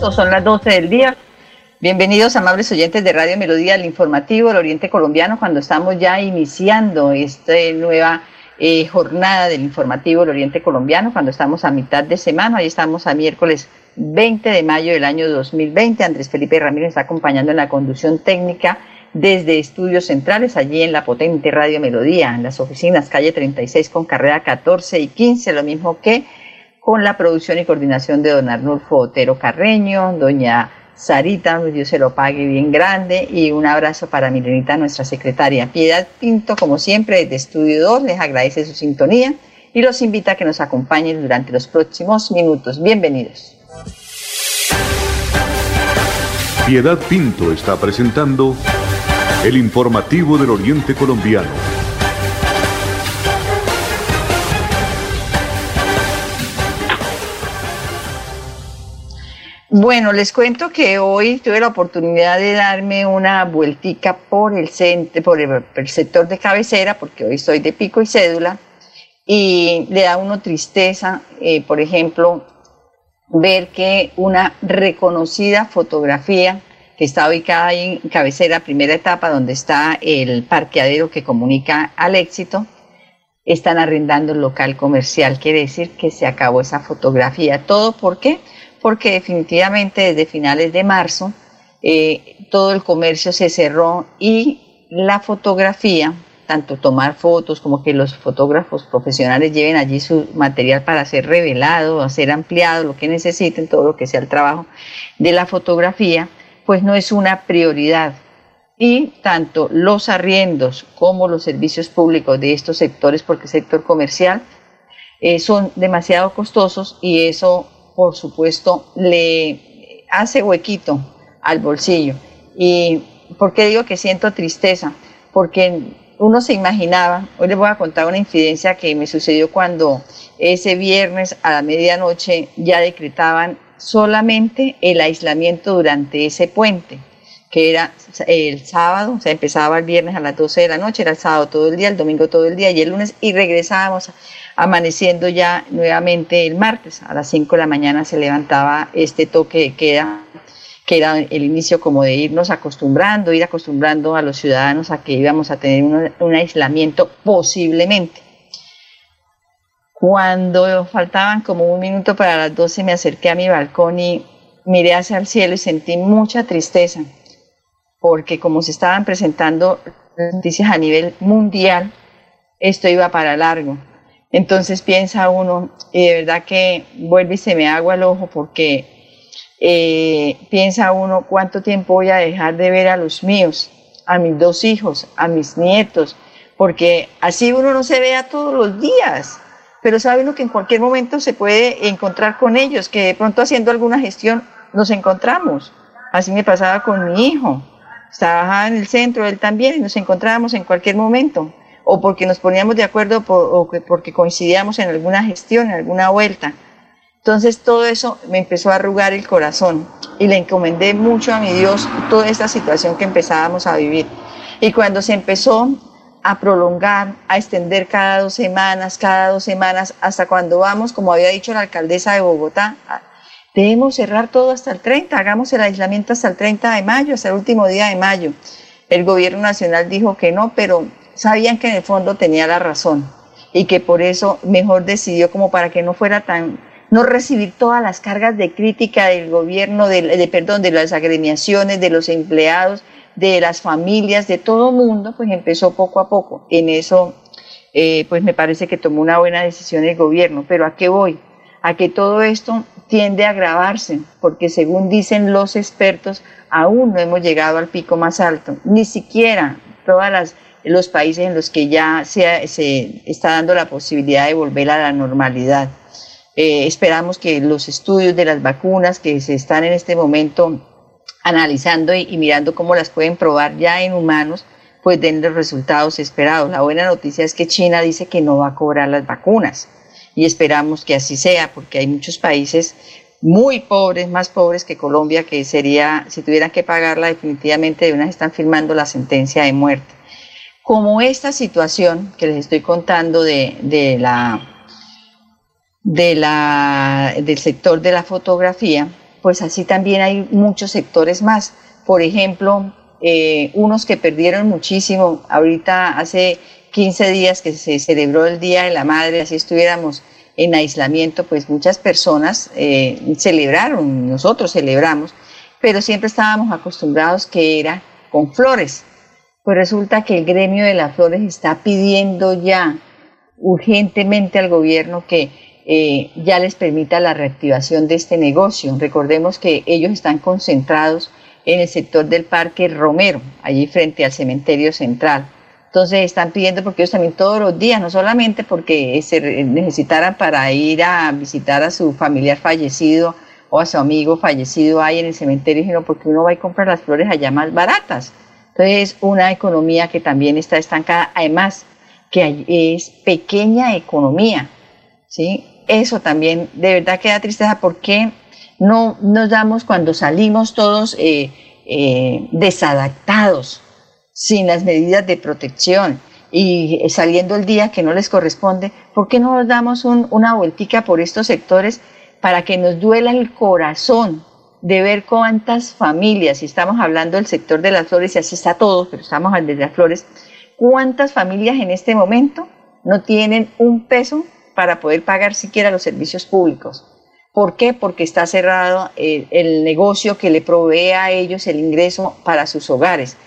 Son las 12 del día. Bienvenidos, amables oyentes de Radio Melodía, el informativo del Oriente Colombiano, cuando estamos ya iniciando esta nueva eh, jornada del informativo del Oriente Colombiano, cuando estamos a mitad de semana, ahí estamos a miércoles 20 de mayo del año 2020. Andrés Felipe Ramírez está acompañando en la conducción técnica desde Estudios Centrales, allí en la potente Radio Melodía, en las oficinas calle 36 con carrera 14 y 15, lo mismo que con la producción y coordinación de don Arnulfo Otero Carreño, doña Sarita, Dios se lo pague bien grande, y un abrazo para Milenita, nuestra secretaria. Piedad Pinto, como siempre, desde Estudio 2, les agradece su sintonía y los invita a que nos acompañen durante los próximos minutos. Bienvenidos. Piedad Pinto está presentando el informativo del Oriente Colombiano. Bueno, les cuento que hoy tuve la oportunidad de darme una vueltica por el, centro, por el, sector de cabecera, porque hoy soy de pico y cédula, y le da uno tristeza, eh, por ejemplo, ver que una reconocida fotografía que está ubicada ahí en cabecera, primera etapa, donde está el parqueadero que comunica al éxito, están arrendando el local comercial. Quiere decir que se acabó esa fotografía. ¿Todo por qué? porque definitivamente desde finales de marzo eh, todo el comercio se cerró y la fotografía, tanto tomar fotos como que los fotógrafos profesionales lleven allí su material para ser revelado, hacer ampliado, lo que necesiten, todo lo que sea el trabajo de la fotografía, pues no es una prioridad. Y tanto los arriendos como los servicios públicos de estos sectores, porque sector comercial, eh, son demasiado costosos y eso por supuesto, le hace huequito al bolsillo. ¿Y por qué digo que siento tristeza? Porque uno se imaginaba, hoy les voy a contar una incidencia que me sucedió cuando ese viernes a la medianoche ya decretaban solamente el aislamiento durante ese puente, que era el sábado, o sea, empezaba el viernes a las 12 de la noche, era el sábado todo el día, el domingo todo el día y el lunes, y regresábamos amaneciendo ya nuevamente el martes. A las 5 de la mañana se levantaba este toque de queda, que era el inicio como de irnos acostumbrando, ir acostumbrando a los ciudadanos a que íbamos a tener un, aislamiento posiblemente. Cuando faltaban como un minuto para las 12 me acerqué a mi balcón y miré hacia el cielo y sentí mucha tristeza, porque como se estaban presentando noticias a nivel mundial, esto iba para largo. Entonces piensa uno, y de verdad que vuelve y se me agua el ojo porque eh, piensa uno cuánto tiempo voy a dejar de ver a los míos, a mis dos hijos, a mis nietos, porque así uno no se vea todos los días, pero sabe uno que en cualquier momento se puede encontrar con ellos, que de pronto haciendo alguna gestión nos encontramos. Así me pasaba con mi hijo, estaba en el centro, él también, y nos encontrábamos en cualquier momento o porque nos poníamos de acuerdo o porque coincidíamos en alguna gestión, en alguna vuelta. Entonces todo eso me empezó a arrugar el corazón y le encomendé mucho a mi Dios toda esta situación que empezábamos a vivir. Y cuando se empezó a prolongar, a extender cada dos semanas, cada dos semanas, hasta cuando vamos, como había dicho la alcaldesa de Bogotá, debemos cerrar todo hasta el 30, hagamos el aislamiento hasta el 30 de mayo, hasta el último día de mayo. El gobierno nacional dijo que no, pero sabían que en el fondo tenía la razón y que por eso mejor decidió como para que no fuera tan no recibir todas las cargas de crítica del gobierno, de, perdón, de las agremiaciones, de los empleados, de las familias, de todo mundo, pues empezó poco a poco. En eso, eh, pues me parece que tomó una buena decisión el gobierno. Pero ¿a qué voy? A que todo esto tiende a agravarse, porque según dicen los expertos, aún no hemos llegado al pico más alto. Ni siquiera todas las los países en los que ya se, se está dando la posibilidad de volver a la normalidad. Eh, esperamos que los estudios de las vacunas que se están en este momento analizando y, y, mirando cómo las pueden probar ya en humanos, pues den los resultados esperados. La buena noticia es que China dice que no va a cobrar las vacunas y esperamos que así sea, porque hay muchos países muy pobres, más pobres que Colombia, que sería, si tuvieran que pagarla definitivamente, de unas están firmando la sentencia de muerte. Como esta situación que les estoy contando de, de la, de la, del sector de la fotografía, pues así también hay muchos sectores más. Por ejemplo, eh, unos que perdieron muchísimo. Ahorita hace 15 días que se celebró el Día de la Madre, así estuviéramos en aislamiento, pues muchas personas eh, celebraron, nosotros celebramos, pero siempre estábamos acostumbrados que era con flores. Pues resulta que el gremio de las flores está pidiendo ya urgentemente al gobierno que eh, ya les permita la reactivación de este negocio. Recordemos que ellos están concentrados en el sector del Parque Romero, allí frente al cementerio central. Entonces están pidiendo, porque ellos también todos los días, no solamente porque se necesitaran para ir a visitar a su familiar fallecido o a su amigo fallecido ahí en el cementerio, sino porque uno va y compra las flores allá más baratas. Entonces es una economía que también está estancada, además que es pequeña economía, ¿sí? Eso también de verdad queda tristeza porque no nos damos cuando salimos todos eh, eh, desadaptados, sin las medidas de protección y saliendo el día que no les corresponde, ¿por qué no nos damos una vueltica por estos sectores para que nos duela el corazón de ver cuántas familias, y estamos hablando del sector de las flores, y así está todo, pero estamos hablando de las flores, cuántas familias en este momento no tienen un peso para poder pagar siquiera los servicios públicos? ¿Por qué? Porque está cerrado el, el, negocio que le provee a ellos el ingreso para sus hogares.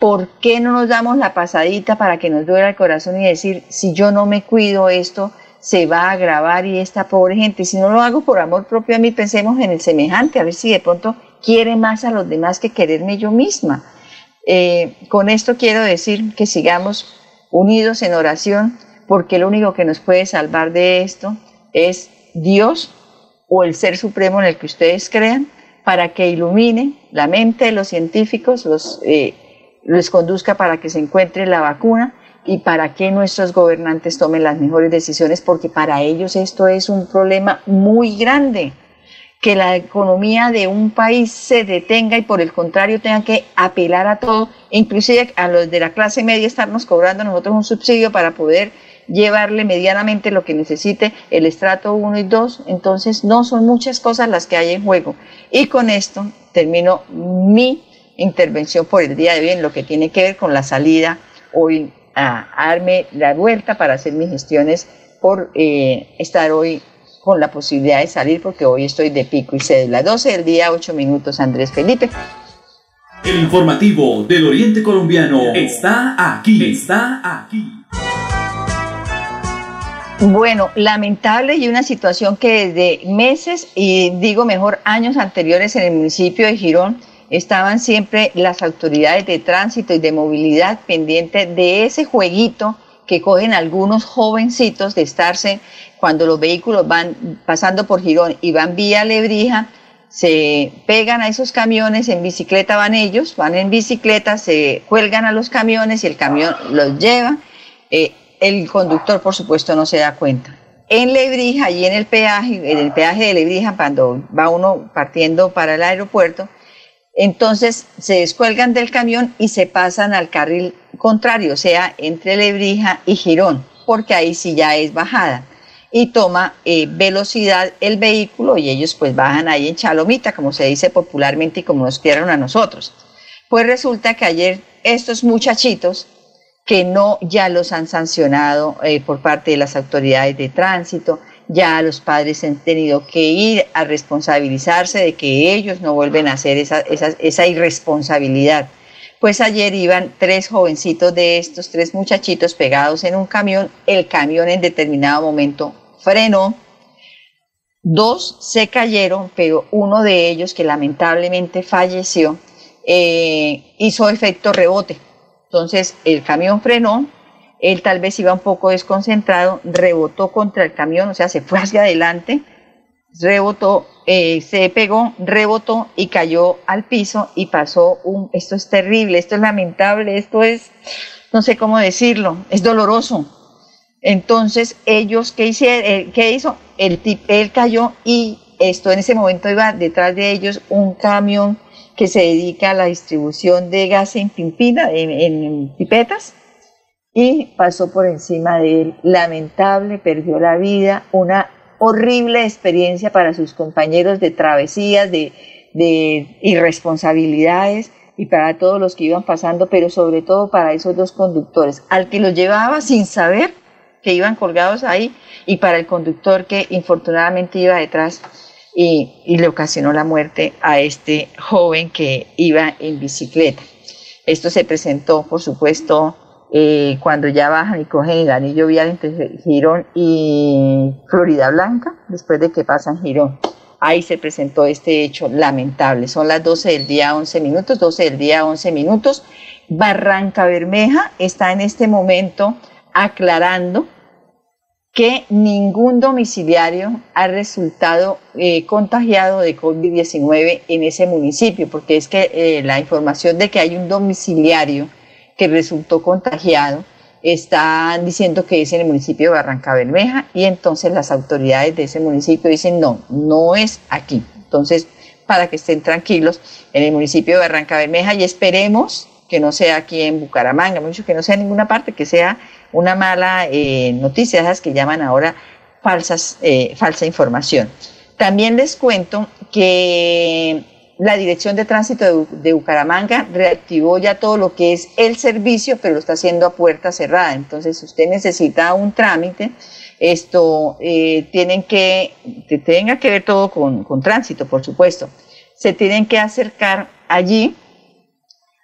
¿Por qué no nos damos la pasadita para que nos duela el corazón y decir, si yo no me cuido esto, se va a agravar y esta pobre gente, si no lo hago por amor propio a mí, pensemos en el semejante, a ver si de pronto quiere más a los demás que quererme yo misma. Eh, con esto quiero decir que sigamos unidos en oración, porque lo único que nos puede salvar de esto es Dios o el ser supremo en el que ustedes crean, para que ilumine la mente de los científicos, los, eh, les conduzca para que se encuentre la vacuna y para que nuestros gobernantes tomen las mejores decisiones, porque para ellos esto es un problema muy grande, que la economía de un país se detenga y por el contrario tengan que apelar a todo, inclusive a los de la clase media estarnos cobrando nosotros un subsidio para poder llevarle medianamente lo que necesite el estrato 1 y 2, entonces no son muchas cosas las que hay en juego. Y con esto termino mi intervención por el día de hoy en lo que tiene que ver con la salida hoy a, darme la vuelta para hacer mis gestiones por eh, estar hoy con la posibilidad de salir porque hoy estoy de pico y cédula. 12 del día, 8 minutos, Andrés Felipe. El informativo del Oriente Colombiano está aquí, está aquí. Bueno, lamentable y una situación que desde meses y digo mejor años anteriores en el municipio de Girón estaban siempre las autoridades de tránsito y de movilidad pendientes de ese jueguito que cogen algunos jovencitos de estarse cuando los vehículos van pasando por Girón y van vía Lebrija, se pegan a esos camiones, en bicicleta van ellos, van en bicicleta, se cuelgan a los camiones y el camión los lleva. Eh, el conductor, por supuesto, no se da cuenta. En Lebrija, y en el peaje, en el peaje de Lebrija, cuando va uno partiendo para el aeropuerto, entonces se descuelgan del camión y se pasan al carril contrario, o sea, entre Lebrija y Girón, porque ahí sí ya es bajada. Y toma eh, velocidad el vehículo y ellos pues bajan ahí en Chalomita, como se dice popularmente y como nos quieran a nosotros. Pues resulta que ayer estos muchachitos que no ya los han sancionado eh, por parte de las autoridades de tránsito, ya los padres han tenido que ir a responsabilizarse de que ellos no vuelven a hacer esa, esa, esa irresponsabilidad. Pues ayer iban tres jovencitos de estos, tres muchachitos pegados en un camión, el camión en determinado momento frenó, dos se cayeron, pero uno de ellos, que lamentablemente falleció, eh, hizo efecto rebote Entonces el camión frenó, él tal vez iba un poco desconcentrado, rebotó contra el camión, o sea, se fue hacia adelante, rebotó, eh, se pegó, rebotó y cayó al piso y pasó un, esto es terrible, esto es lamentable, esto es, no sé cómo decirlo, es doloroso. Entonces, ellos, ¿qué, hicieron, eh, ¿qué hizo? El, él cayó y esto en ese momento iba detrás de ellos un camión que se dedica a la distribución de gas en pimpina, en, pipetas, y pasó por encima de él. Lamentable, perdió la vida, una horrible experiencia para sus compañeros de travesías, de, irresponsabilidades y para todos los que iban pasando, pero sobre todo para esos dos conductores, al que los llevaba sin saber que iban colgados ahí y para el conductor que infortunadamente iba detrás y, le ocasionó la muerte a este joven que iba en bicicleta. Esto se presentó, por supuesto, eh, cuando ya bajan y cogen el anillo vial entre Girón y Florida Blanca, después de que pasan Girón. Ahí se presentó este hecho lamentable. Son las 12 del día 11 minutos, 12 del día 11 minutos. Barranca Bermeja está en este momento aclarando que ningún domiciliario ha resultado eh, contagiado de COVID-19 en ese municipio, porque es que eh, la información de que hay un domiciliario que resultó contagiado, están diciendo que es en el municipio de Barranca Bermeja y entonces las autoridades de ese municipio dicen no, no es aquí. Entonces, para que estén tranquilos en el municipio de Barranca Bermeja y esperemos que no sea aquí en Bucaramanga, mucho que no sea en ninguna parte, que sea una mala eh, noticia, esas que llaman ahora falsas, eh, falsa información. También les cuento que la Dirección de Tránsito de, Bucaramanga reactivó ya todo lo que es el servicio, pero lo está haciendo a puerta cerrada. Entonces, si usted necesita un trámite, esto eh, tienen que, tenga que ver todo con, con tránsito, por supuesto. Se tienen que acercar allí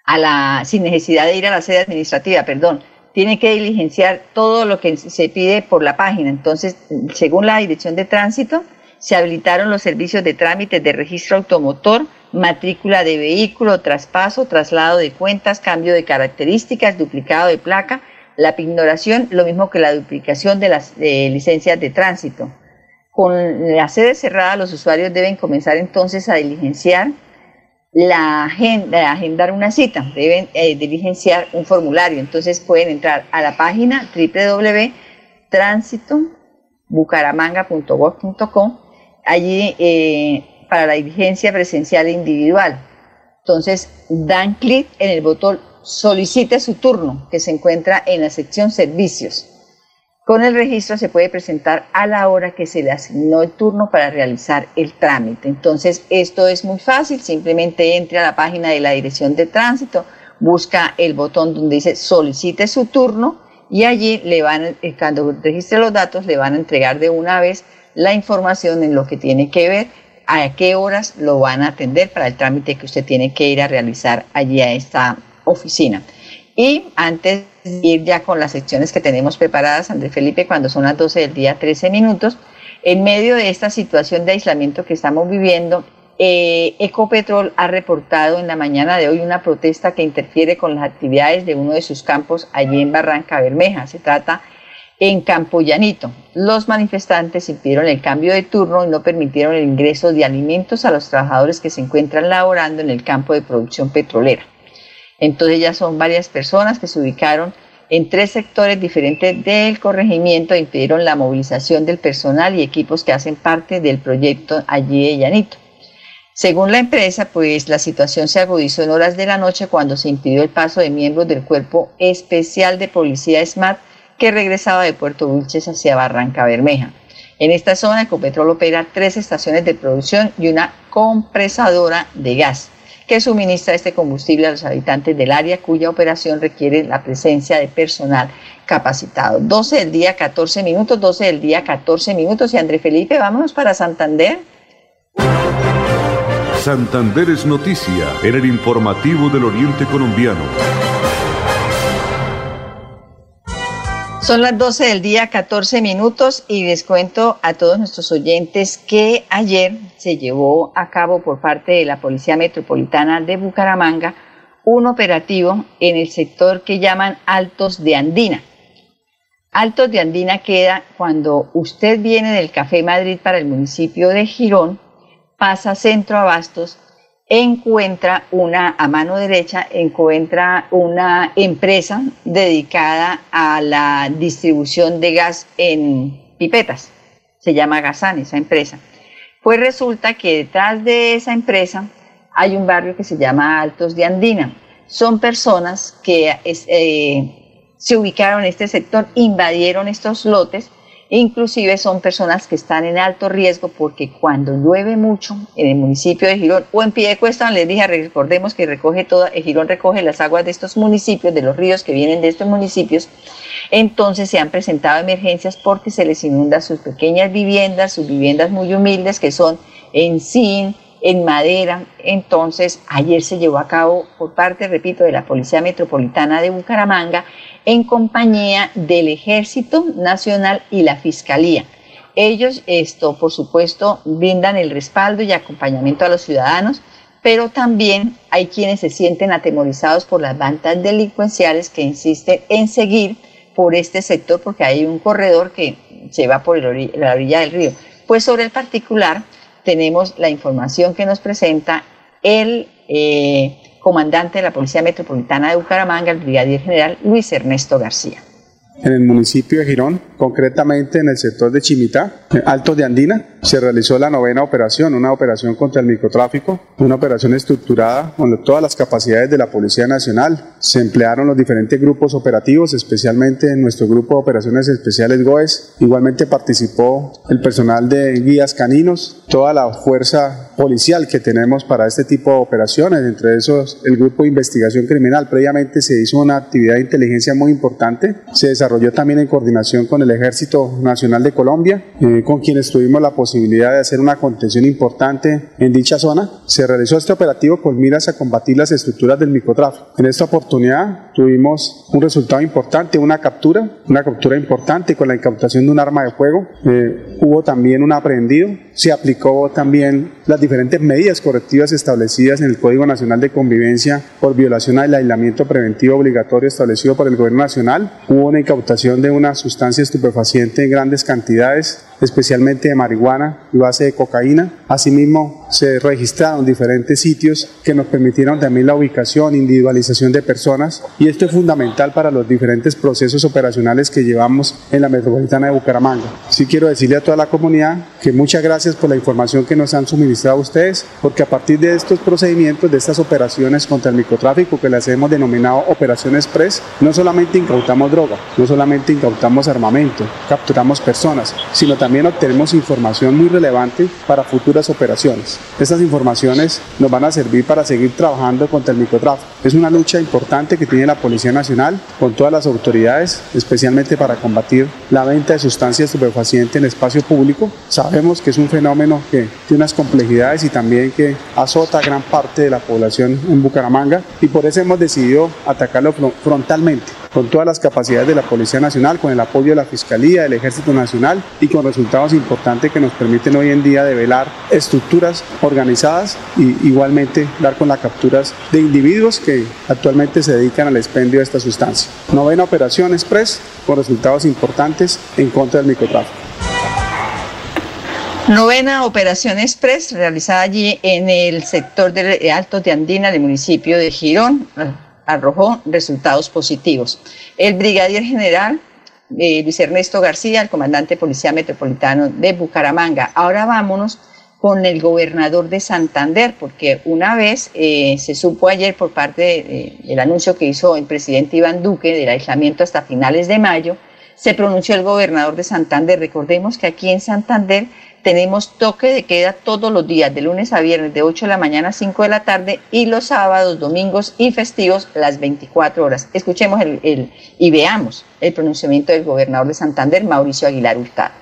a la, sin necesidad de ir a la sede administrativa, perdón, tiene que diligenciar todo lo que se pide por la página. Entonces, según la Dirección de Tránsito, se habilitaron los servicios de trámites de registro automotor, matrícula de vehículo, traspaso, traslado de cuentas, cambio de características, duplicado de placa, la pignoración, lo mismo que la duplicación de las licencias de tránsito. Con la sede cerrada, los usuarios deben comenzar entonces a diligenciar la agenda, agendar una cita, deben eh, diligenciar un formulario. Entonces pueden entrar a la página www.transitobucaramanga.gov.com allí eh, para la diligencia presencial e individual. Entonces dan clic en el botón solicite su turno que se encuentra en la sección servicios. Con el registro se puede presentar a la hora que se le asignó el turno para realizar el trámite. Entonces esto es muy fácil, simplemente entre a la página de la dirección de tránsito, busca el botón donde dice solicite su turno y allí le van, eh, cuando registre los datos, le van a entregar de una vez la información en lo que tiene que ver a qué horas lo van a atender para el trámite que usted tiene que ir a realizar allí a esta oficina. Y antes ir ya con las secciones que tenemos preparadas, Andrés Felipe, cuando son las 12 del día, 13 minutos, en medio de esta situación de aislamiento que estamos viviendo, eh, Ecopetrol ha reportado en la mañana de hoy una protesta que interfiere con las actividades de uno de sus campos allí en Barranca Bermeja. Se trata en Campo Llanito. Los manifestantes impidieron el cambio de turno y no permitieron el ingreso de alimentos a los trabajadores que se encuentran laborando en el campo de producción petrolera. Entonces ya son varias personas que se ubicaron en tres sectores diferentes del corregimiento e impidieron la movilización del personal y equipos que hacen parte del proyecto allí de Llanito. Según la empresa, pues la situación se agudizó en horas de la noche cuando se impidió el paso de miembros del Cuerpo Especial de Policía SMART que regresaba de Puerto Wilches hacia Barranca Bermeja. En esta zona, Ecopetrol opera tres estaciones de producción y una compresadora de gas que suministra este combustible a los habitantes del área cuya operación requiere la presencia de personal capacitado. 12 del día, 14 minutos, 12 del día, 14 minutos. Y André Felipe, vámonos para Santander. Santander es noticia en el informativo del Oriente Colombiano. Son las 12 del día, 14 minutos, y les cuento a todos nuestros oyentes que ayer se llevó a cabo por parte de la Policía Metropolitana de Bucaramanga un operativo en el sector que llaman Altos de Andina. Altos de Andina queda cuando usted viene del Café Madrid para el municipio de Girón, pasa Centro Abastos, encuentra una, a mano derecha, encuentra una empresa dedicada a la distribución de gas en pipetas. Se llama Gasan esa empresa. Pues resulta que detrás de esa empresa hay un barrio que se llama Altos de Andina. Son personas que eh, se ubicaron en este sector, invadieron estos lotes, inclusive son personas que están en alto riesgo porque cuando llueve mucho en el municipio de Girón o en Piedecuesta, les dije, recordemos que recoge toda, Girón recoge las aguas de estos municipios, de los ríos que vienen de estos municipios, entonces se han presentado emergencias porque se les inunda sus pequeñas viviendas, sus viviendas muy humildes que son en zinc, en madera. Entonces, ayer se llevó a cabo por parte, repito, de la Policía Metropolitana de Bucaramanga en compañía del Ejército Nacional y la Fiscalía. Ellos, esto, por supuesto, brindan el respaldo y acompañamiento a los ciudadanos, pero también hay quienes se sienten atemorizados por las bandas delincuenciales que insisten en seguir por este sector porque hay un corredor que se va por la orilla del río. Pues sobre el particular, tenemos la información que nos presenta el eh, comandante de la Policía Metropolitana de Bucaramanga, el brigadier general Luis Ernesto García en el municipio de Girón, concretamente en el sector de Chimitá, Alto de Andina, se realizó la novena operación, una operación contra el microtráfico, una operación estructurada con todas las capacidades de la Policía Nacional. Se emplearon los diferentes grupos operativos, especialmente en nuestro grupo de operaciones especiales GOES. Igualmente participó el personal de guías caninos, toda la fuerza policial que tenemos para este tipo de operaciones, entre esos el grupo de investigación criminal. Previamente se hizo una actividad de inteligencia muy importante. Se desarrolló también en coordinación con el Ejército Nacional de Colombia, eh, con quienes tuvimos la posibilidad de hacer una contención importante en dicha zona. Se realizó este operativo con miras a combatir las estructuras del microtráfico. En esta oportunidad tuvimos un resultado importante, una captura, una captura importante con la incautación de un arma de fuego. Eh, hubo también un aprehendido. Se aplicó también las diferentes medidas correctivas establecidas en el Código Nacional de Convivencia por violación al aislamiento preventivo obligatorio establecido por el Gobierno Nacional. Hubo una incautación de una sustancia estupefaciente en grandes cantidades especialmente de marihuana y base de cocaína. Asimismo, se registraron diferentes sitios que nos permitieron también la ubicación, individualización de personas y esto es fundamental para los diferentes procesos operacionales que llevamos en la metropolitana de Bucaramanga. Sí quiero decirle a toda la comunidad que muchas gracias por la información que nos han suministrado ustedes, porque a partir de estos procedimientos, de estas operaciones contra el microtráfico que las hemos denominado Operación Express, no solamente incautamos droga, no solamente incautamos armamento, capturamos personas, sino también también obtenemos información muy relevante para futuras operaciones. Estas informaciones nos van a servir para seguir trabajando contra el microtráfico. Es una lucha importante que tiene la Policía Nacional con todas las autoridades, especialmente para combatir la venta de sustancias estupefacientes en espacio público. Sabemos que es un fenómeno que tiene unas complejidades y también que azota a gran parte de la población en Bucaramanga y por eso hemos decidido atacarlo frontalmente con todas las capacidades de la Policía Nacional, con el apoyo de la Fiscalía, del Ejército Nacional y con resultados importantes que nos permiten hoy en día develar estructuras organizadas y igualmente dar con las capturas de individuos que actualmente se dedican al expendio de esta sustancia. Novena operación express con resultados importantes en contra del microtráfico. Novena operación express realizada allí en el sector de Altos de Andina del municipio de Girón arrojó resultados positivos. El brigadier general eh, Luis Ernesto García, el comandante de Policía Metropolitano de Bucaramanga. Ahora vámonos con el gobernador de Santander, porque una vez eh, se supo ayer por parte del anuncio que hizo el presidente Iván Duque del aislamiento hasta finales de mayo, se pronunció el gobernador de Santander. Recordemos que aquí en Santander tenemos toque de queda todos los días, de lunes a viernes, de 8 de la mañana a 5 de la tarde y los sábados, domingos y festivos las 24 horas. Escuchemos el, y veamos el pronunciamiento del gobernador de Santander, Mauricio Aguilar Hurtado.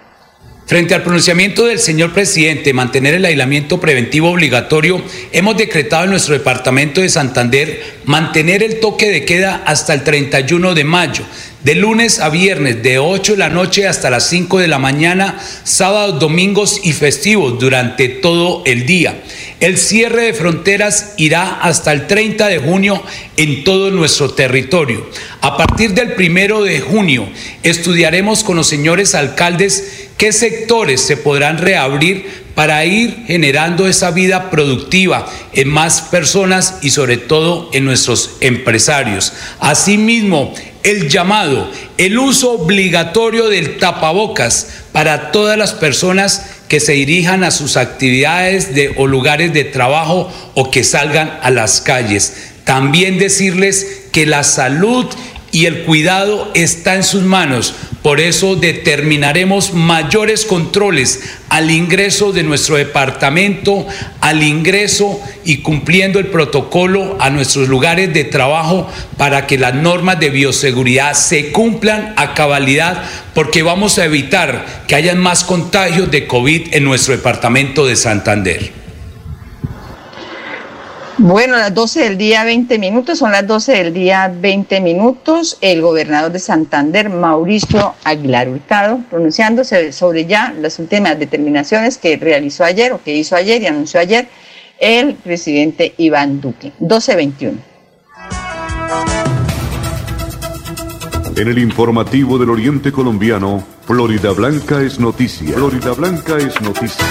Frente al pronunciamiento del señor presidente mantener el aislamiento preventivo obligatorio, hemos decretado en nuestro departamento de Santander mantener el toque de queda hasta el 31 de mayo de lunes a viernes de 8 de la noche hasta las 5 de la mañana, sábados, domingos y festivos durante todo el día. El cierre de fronteras irá hasta el 30 de junio en todo nuestro territorio. A partir del primero de junio estudiaremos con los señores alcaldes qué sectores se podrán reabrir para ir generando esa vida productiva en más personas y sobre todo en nuestros empresarios. Asimismo, el llamado, el uso obligatorio del tapabocas para todas las personas que se dirijan a sus actividades de, o lugares de trabajo o que salgan a las calles. También decirles que la salud y el cuidado está en sus manos. Por eso determinaremos mayores controles al ingreso de nuestro departamento, al ingreso y cumpliendo el protocolo a nuestros lugares de trabajo para que las normas de bioseguridad se cumplan a cabalidad, porque vamos a evitar que hayan más contagios de COVID en nuestro departamento de Santander. Bueno, las 12 del día 20 minutos, son las 12 del día 20 minutos. El gobernador de Santander, Mauricio Aguilar Hurtado, pronunciándose sobre ya las últimas determinaciones que realizó ayer o que hizo ayer y anunció ayer el presidente Iván Duque. 12.21. En el informativo del Oriente Colombiano, Florida Blanca es noticia. Florida Blanca es noticia.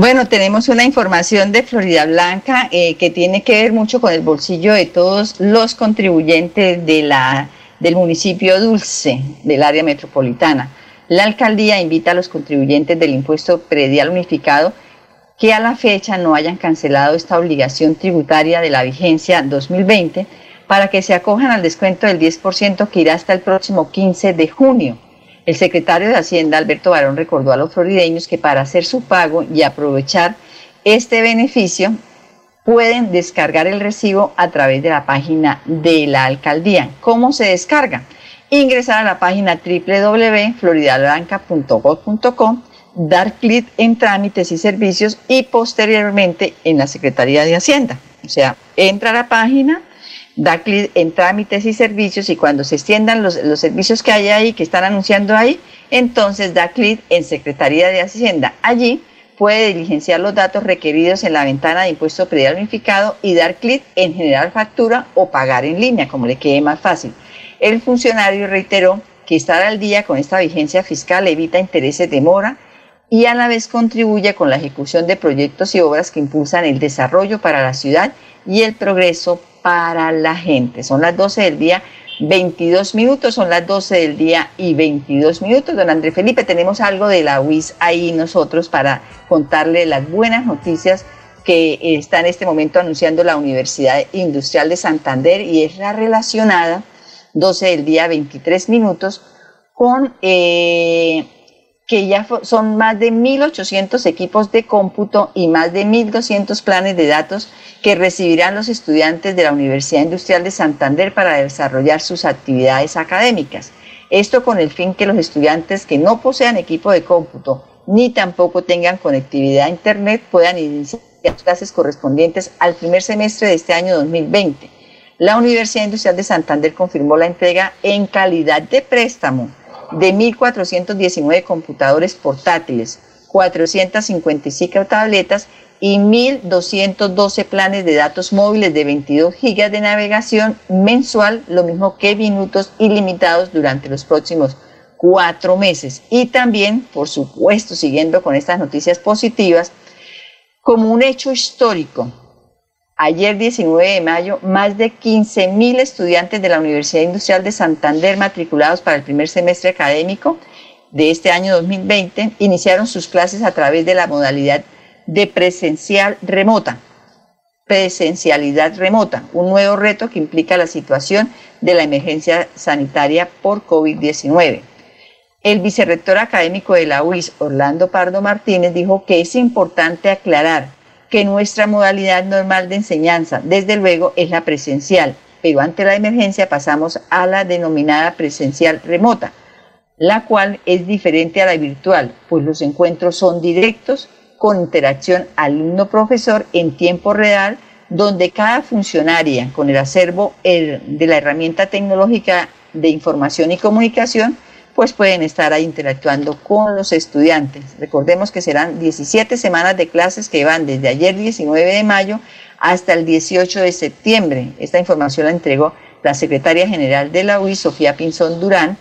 Bueno, tenemos una información de Florida Blanca eh, que tiene que ver mucho con el bolsillo de todos los contribuyentes de la, del municipio Dulce, del área metropolitana. La alcaldía invita a los contribuyentes del impuesto predial unificado que a la fecha no hayan cancelado esta obligación tributaria de la vigencia 2020 para que se acojan al descuento del 10% que irá hasta el próximo 15 de junio. El secretario de Hacienda, Alberto Barón, recordó a los florideños que para hacer su pago y aprovechar este beneficio, pueden descargar el recibo a través de la página de la alcaldía. ¿Cómo se descarga? Ingresar a la página www.floridablanca.gov.com, dar clic en trámites y servicios y posteriormente en la Secretaría de Hacienda. O sea, entra a la página, da clic en trámites y servicios y cuando se extiendan los, servicios que hay ahí, que están anunciando ahí, entonces da clic en Secretaría de Hacienda. Allí puede diligenciar los datos requeridos en la ventana de impuesto predial unificado y dar clic en generar factura o pagar en línea, como le quede más fácil. El funcionario reiteró que estar al día con esta vigencia fiscal evita intereses de mora y a la vez contribuye con la ejecución de proyectos y obras que impulsan el desarrollo para la ciudad y el progreso para la gente. Son las 12 del día, 22 minutos, son las 12 del día y 22 minutos. Don André Felipe, tenemos algo de la UIS ahí nosotros para contarle las buenas noticias que está en este momento anunciando la Universidad Industrial de Santander y es la relacionada, 12 del día, 23 minutos, con eh, que ya son más de 1.800 equipos de cómputo y más de 1.200 planes de datos que recibirán los estudiantes de la Universidad Industrial de Santander para desarrollar sus actividades académicas. Esto con el fin que los estudiantes que no posean equipo de cómputo ni tampoco tengan conectividad a Internet puedan iniciar las clases correspondientes al primer semestre de este año 2020. La Universidad Industrial de Santander confirmó la entrega en calidad de préstamo de 1.419 computadores portátiles, 455 tabletas y 1.212 planes de datos móviles de 22 gigas de navegación mensual, lo mismo que minutos ilimitados durante los próximos cuatro meses. Y también, por supuesto, siguiendo con estas noticias positivas, como un hecho histórico, Ayer 19 de mayo, más de 15.000 estudiantes de la Universidad Industrial de Santander matriculados para el primer semestre académico de este año 2020 iniciaron sus clases a través de la modalidad de presencial remota. Presencialidad remota, un nuevo reto que implica la situación de la emergencia sanitaria por COVID-19. El vicerrector académico de la UIS, Orlando Pardo Martínez, dijo que es importante aclarar que nuestra modalidad normal de enseñanza, desde luego, es la presencial, pero ante la emergencia pasamos a la denominada presencial remota, la cual es diferente a la virtual, pues los encuentros son directos con interacción alumno-profesor en tiempo real, donde cada funcionaria con el acervo de la herramienta tecnológica de información y comunicación, pues pueden estar ahí interactuando con los estudiantes. Recordemos que serán 17 semanas de clases que van desde ayer 19 de mayo hasta el 18 de septiembre. Esta información la entregó la secretaria general de la UI, Sofía Pinzón Durán,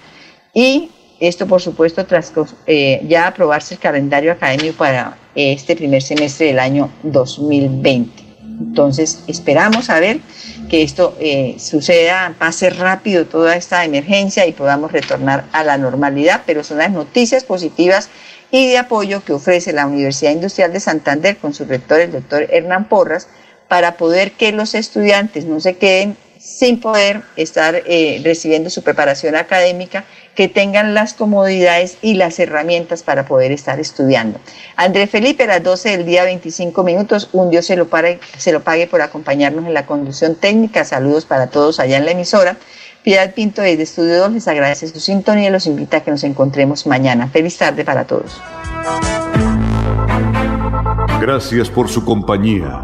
y esto, por supuesto, tras eh, ya aprobarse el calendario académico para este primer semestre del año 2020. Entonces, esperamos a ver que esto eh, suceda, pase rápido toda esta emergencia y podamos retornar a la normalidad, pero son las noticias positivas y de apoyo que ofrece la Universidad Industrial de Santander con su rector, el doctor Hernán Porras, para poder que los estudiantes no se queden sin poder estar eh, recibiendo su preparación académica, que tengan las comodidades y las herramientas para poder estar estudiando. André Felipe, a las 12 del día 25 minutos, un Dios se lo, se lo pague por acompañarnos en la conducción técnica. Saludos para todos allá en la emisora. Piedad Pinto desde Estudio 2 les agradece su sintonía y los invita a que nos encontremos mañana. Feliz tarde para todos. Gracias por su compañía.